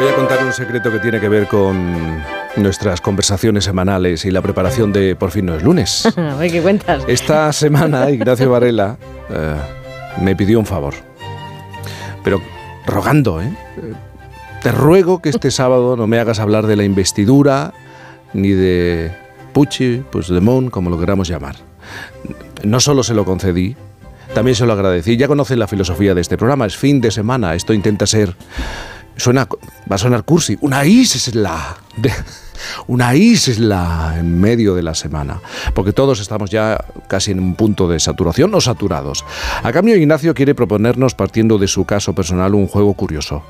Voy a contar un secreto que tiene que ver con nuestras conversaciones semanales y la preparación de Por fin no es lunes. ¿qué cuentas? Esta semana Ignacio Varela eh, me pidió un favor, pero rogando, ¿eh? Te ruego que este sábado no me hagas hablar de la investidura ni de Pucci, Puigdemont, como lo queramos llamar. No solo se lo concedí, también se lo agradecí. Ya conocen la filosofía de este programa, es fin de semana, esto intenta ser... Suena, va a sonar cursi, una isla. Una isla en medio de la semana, porque todos estamos ya casi en un punto de saturación o saturados. A cambio, Ignacio quiere proponernos, partiendo de su caso personal, un juego curioso.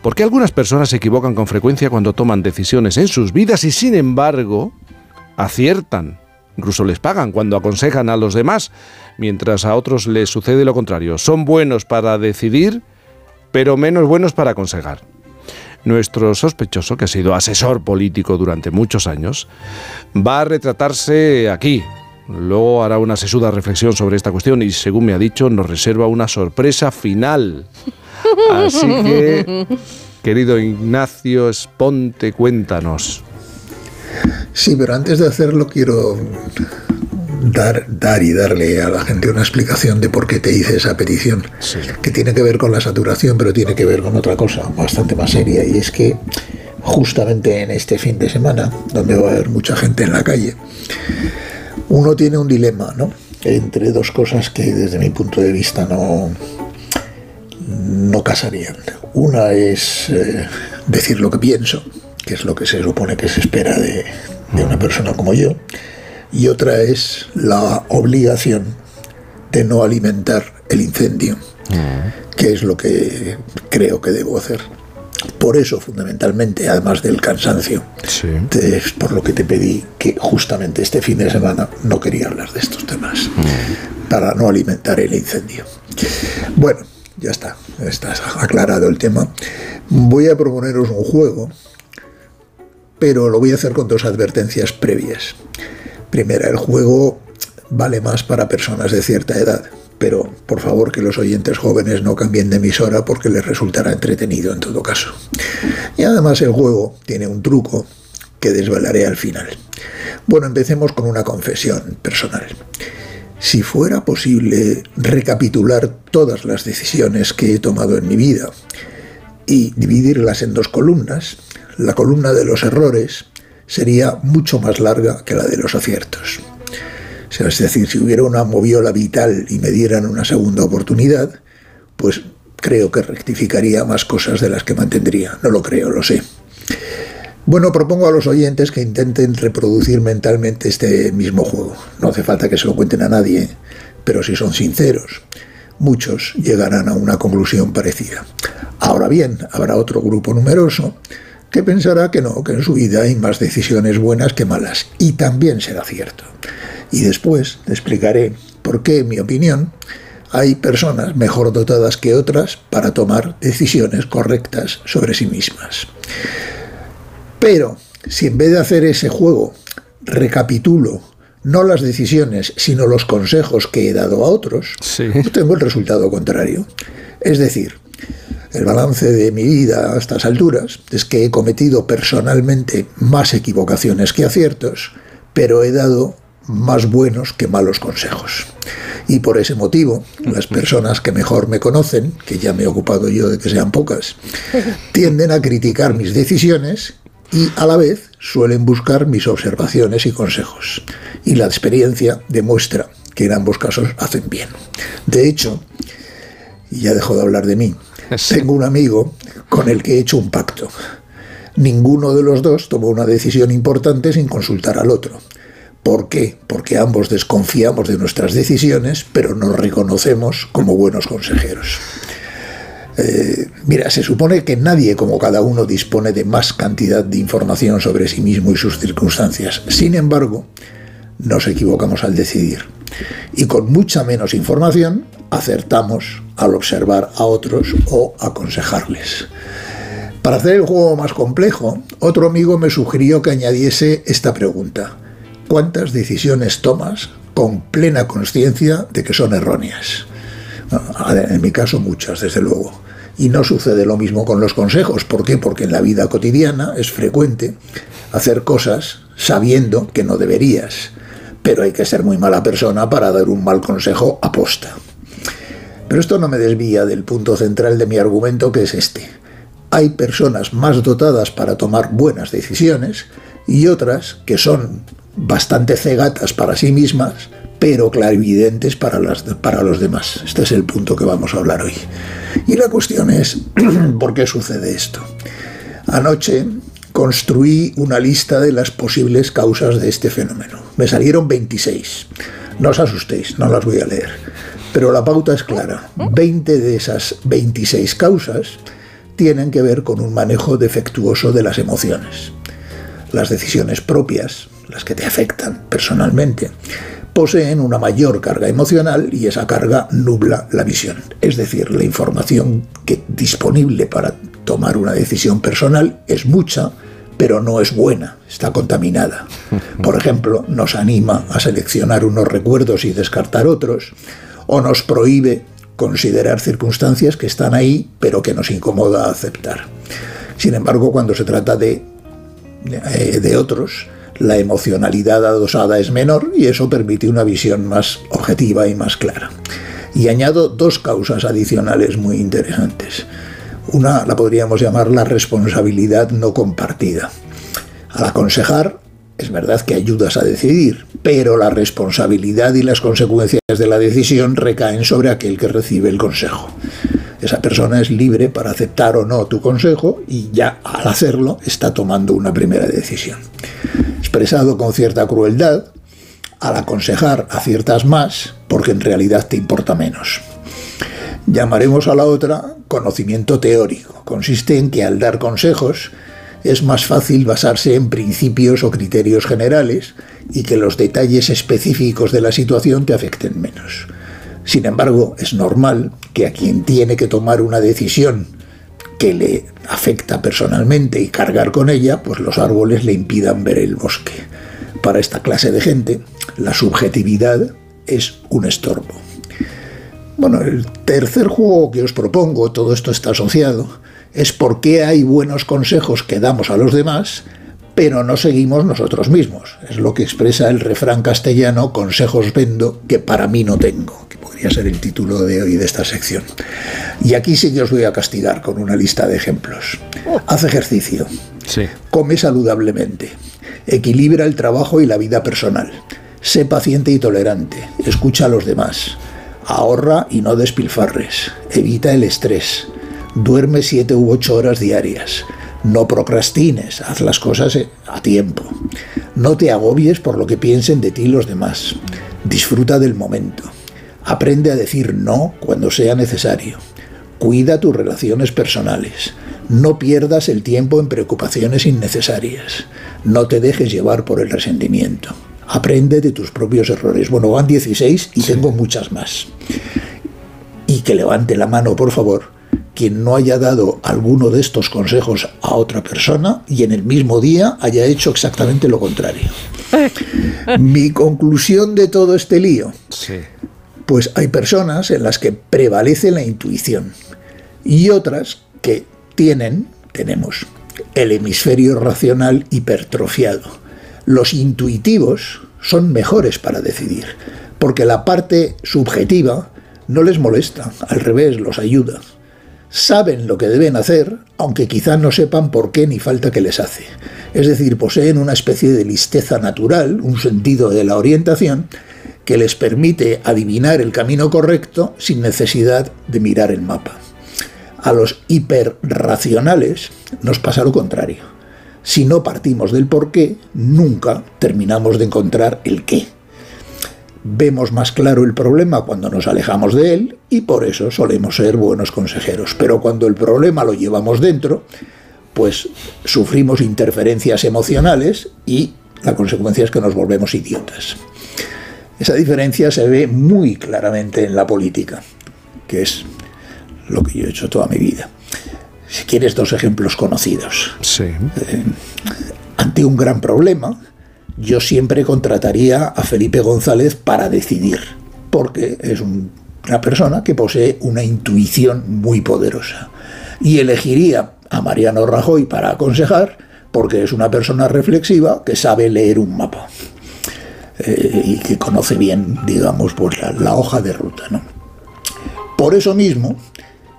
Porque algunas personas se equivocan con frecuencia cuando toman decisiones en sus vidas y, sin embargo, aciertan. Incluso les pagan cuando aconsejan a los demás, mientras a otros les sucede lo contrario. Son buenos para decidir, pero menos buenos para aconsejar. Nuestro sospechoso, que ha sido asesor político durante muchos años, va a retratarse aquí. Luego hará una sesuda reflexión sobre esta cuestión y, según me ha dicho, nos reserva una sorpresa final. Así que, querido Ignacio Esponte, cuéntanos. Sí, pero antes de hacerlo quiero dar, dar y darle a la gente una explicación de por qué te hice esa petición, que tiene que ver con la saturación, pero tiene que ver con otra cosa bastante más seria, y es que justamente en este fin de semana, donde va a haber mucha gente en la calle, uno tiene un dilema, ¿no? Entre dos cosas que desde mi punto de vista no, no casarían. Una es eh, decir lo que pienso, que es lo que se supone que se espera de, de una persona como yo, y otra es la obligación de no alimentar el incendio, mm. que es lo que creo que debo hacer. Por eso, fundamentalmente, además del cansancio, es por lo que te pedí que justamente este fin de semana no quería hablar de estos temas, mm. para no alimentar el incendio. Bueno, ya está, está aclarado el tema. Voy a proponeros un juego, pero lo voy a hacer con dos advertencias previas. Primera, el juego vale más para personas de cierta edad, pero por favor que los oyentes jóvenes no cambien de emisora porque les resultará entretenido en todo caso. Y además el juego tiene un truco que desvelaré al final. Bueno, empecemos con una confesión personal. Si fuera posible recapitular todas las decisiones que he tomado en mi vida y dividirlas en dos columnas, la columna de los errores sería mucho más larga que la de los aciertos. Es decir, si hubiera una moviola vital y me dieran una segunda oportunidad, pues creo que rectificaría más cosas de las que mantendría. No lo creo, lo sé. Bueno, propongo a los oyentes que intenten reproducir mentalmente este mismo juego. No hace falta que se lo cuenten a nadie, pero si son sinceros, muchos llegarán a una conclusión parecida. Ahora bien, habrá otro grupo numeroso que pensará que no, que en su vida hay más decisiones buenas que malas. Y también será cierto. Y después te explicaré por qué, en mi opinión, hay personas mejor dotadas que otras para tomar decisiones correctas sobre sí mismas. Pero si en vez de hacer ese juego recapitulo no las decisiones, sino los consejos que he dado a otros, pues tengo el resultado contrario. Es decir, el balance de mi vida a estas alturas es que he cometido personalmente más equivocaciones que aciertos, pero he dado más buenos que malos consejos. Y por ese motivo, las personas que mejor me conocen, que ya me he ocupado yo de que sean pocas, tienden a criticar mis decisiones y a la vez suelen buscar mis observaciones y consejos. Y la experiencia demuestra que en ambos casos hacen bien. De hecho, y ya dejo de hablar de mí, tengo un amigo con el que he hecho un pacto. Ninguno de los dos tomó una decisión importante sin consultar al otro. ¿Por qué? Porque ambos desconfiamos de nuestras decisiones, pero nos reconocemos como buenos consejeros. Eh, mira, se supone que nadie como cada uno dispone de más cantidad de información sobre sí mismo y sus circunstancias. Sin embargo, nos equivocamos al decidir. Y con mucha menos información acertamos al observar a otros o aconsejarles. Para hacer el juego más complejo, otro amigo me sugirió que añadiese esta pregunta. ¿Cuántas decisiones tomas con plena conciencia de que son erróneas? En mi caso muchas, desde luego. Y no sucede lo mismo con los consejos. ¿Por qué? Porque en la vida cotidiana es frecuente hacer cosas sabiendo que no deberías. Pero hay que ser muy mala persona para dar un mal consejo aposta. Pero esto no me desvía del punto central de mi argumento que es este. Hay personas más dotadas para tomar buenas decisiones y otras que son bastante cegatas para sí mismas, pero clarividentes para, las, para los demás. Este es el punto que vamos a hablar hoy. Y la cuestión es, ¿por qué sucede esto? Anoche construí una lista de las posibles causas de este fenómeno. Me salieron 26. No os asustéis, no las voy a leer. Pero la pauta es clara. 20 de esas 26 causas tienen que ver con un manejo defectuoso de las emociones. Las decisiones propias, las que te afectan personalmente, poseen una mayor carga emocional y esa carga nubla la visión. Es decir, la información que disponible para tomar una decisión personal es mucha, pero no es buena, está contaminada. Por ejemplo, nos anima a seleccionar unos recuerdos y descartar otros, o nos prohíbe considerar circunstancias que están ahí, pero que nos incomoda aceptar. Sin embargo, cuando se trata de, de, de otros, la emocionalidad adosada es menor y eso permite una visión más objetiva y más clara. Y añado dos causas adicionales muy interesantes. Una la podríamos llamar la responsabilidad no compartida. Al aconsejar, es verdad que ayudas a decidir, pero la responsabilidad y las consecuencias de la decisión recaen sobre aquel que recibe el consejo. Esa persona es libre para aceptar o no tu consejo y ya al hacerlo está tomando una primera decisión. Expresado con cierta crueldad, al aconsejar aciertas más porque en realidad te importa menos. Llamaremos a la otra conocimiento teórico. Consiste en que al dar consejos es más fácil basarse en principios o criterios generales y que los detalles específicos de la situación te afecten menos. Sin embargo, es normal que a quien tiene que tomar una decisión que le afecta personalmente y cargar con ella, pues los árboles le impidan ver el bosque. Para esta clase de gente, la subjetividad es un estorbo. Bueno, el tercer juego que os propongo, todo esto está asociado, es por qué hay buenos consejos que damos a los demás, pero no seguimos nosotros mismos. Es lo que expresa el refrán castellano, consejos vendo que para mí no tengo, que podría ser el título de hoy de esta sección. Y aquí sí que os voy a castigar con una lista de ejemplos. Haz ejercicio, Sí. come saludablemente, equilibra el trabajo y la vida personal, sé paciente y tolerante, escucha a los demás, ahorra y no despilfarres, evita el estrés, duerme 7 u 8 horas diarias, no procrastines, haz las cosas a tiempo, no te agobies por lo que piensen de ti los demás, disfruta del momento, aprende a decir no cuando sea necesario, cuida tus relaciones personales, no pierdas el tiempo en preocupaciones innecesarias, no te dejes llevar por el resentimiento, aprende de tus propios errores. Bueno, van 16 y tengo muchas más. Y que levante la mano, por favor, quien no haya dado alguno de estos consejos a otra persona y en el mismo día haya hecho exactamente lo contrario. Mi conclusión de todo este lío, Sí. pues hay personas en las que prevalece la intuición y otras que tienen, tenemos, el hemisferio racional hipertrofiado. Los intuitivos son mejores para decidir, porque la parte subjetiva no les molesta, al revés, los ayuda. Saben lo que deben hacer, aunque quizá no sepan por qué ni falta que les hace. Es decir, poseen una especie de listeza natural, un sentido de la orientación, que les permite adivinar el camino correcto sin necesidad de mirar el mapa. A los hiperracionales nos pasa lo contrario. Si no partimos del por qué, nunca terminamos de encontrar el qué. Vemos más claro el problema cuando nos alejamos de él y por eso solemos ser buenos consejeros. Pero cuando el problema lo llevamos dentro, pues sufrimos interferencias emocionales y la consecuencia es que nos volvemos idiotas. Esa diferencia se ve muy claramente en la política, que es lo que yo he hecho toda mi vida. Si quieres dos ejemplos conocidos. Sí. Ante un gran problema, yo siempre contrataría a Felipe González para decidir, porque es un- una persona que posee una intuición muy poderosa. Y elegiría a Mariano Rajoy para aconsejar porque es una persona reflexiva que sabe leer un mapa eh, y que conoce bien, digamos, pues la, la hoja de ruta. ¿no? Por eso mismo,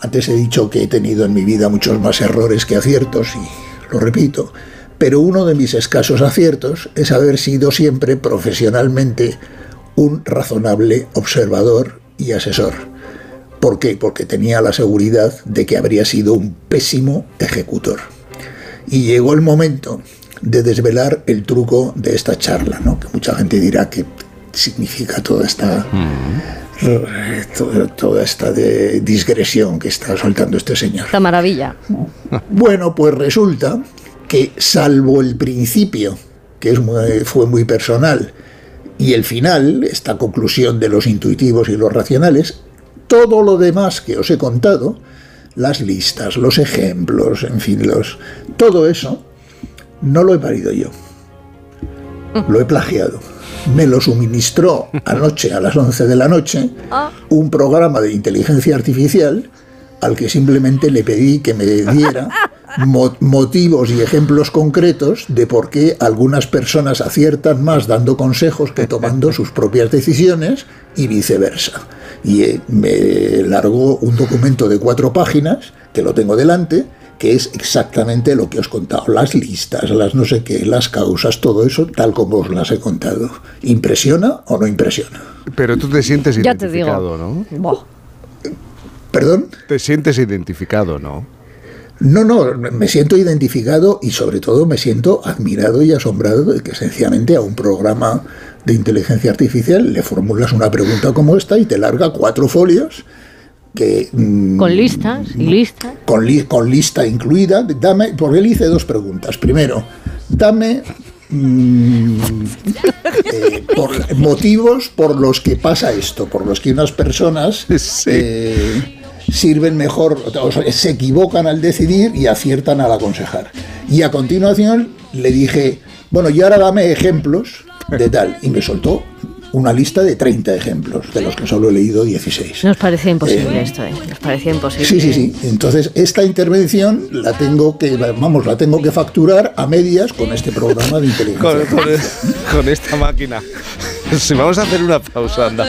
antes he dicho que he tenido en mi vida muchos más errores que aciertos y lo repito, pero uno de mis escasos aciertos es haber sido siempre profesionalmente un razonable observador y asesor. ¿Por qué? Porque tenía la seguridad de que habría sido un pésimo ejecutor. Y llegó el momento de desvelar el truco de esta charla, ¿no? que mucha gente dirá que significa toda esta, toda, toda esta de digresión que está soltando este señor. Esta maravilla. Bueno, pues resulta que salvo el principio, que es muy- fue muy personal, y el final, esta conclusión de los intuitivos y los racionales, todo lo demás que os he contado, las listas, los ejemplos, en fin, los, todo eso, no lo he parido yo. Lo he plagiado. Me lo suministró anoche a las 11 de la noche un programa de inteligencia artificial al que simplemente le pedí que me diera mo- motivos y ejemplos concretos de por qué algunas personas aciertan más dando consejos que tomando sus propias decisiones y viceversa. Y eh, me largó un documento de cuatro páginas, que lo tengo delante, que es exactamente lo que os he contado, las listas, las no sé qué, las causas, todo eso, tal como os las he contado. ¿Impresiona o no impresiona? Pero tú te sientes Ya te identificado, digo. ¿no? Buah. ¿Perdón? Te sientes identificado, ¿no? No, no, me siento identificado y sobre todo me siento admirado y asombrado de que sencillamente a un programa de inteligencia artificial le formulas una pregunta como esta y te larga cuatro folios que... mm, Con listas y listas. con, li- con lista incluida, dame, porque le hice dos preguntas. Primero, dame mm, eh, por- motivos por los que pasa esto, por los que unas personas Sí. eh, sirven mejor, o sea, se equivocan al decidir y aciertan al aconsejar. Y a continuación le dije, bueno, y ahora dame ejemplos de tal. Y me soltó una lista de 30 ejemplos, de los que solo he leído 16. Nos parecía imposible esto, ¿eh? Nos parecía imposible. Sí, sí, sí. Entonces, esta intervención la tengo que, vamos, la tengo que facturar a medias con este programa de Con, inteligencia. con- con esta máquina. Si vamos a hacer una pausa, anda.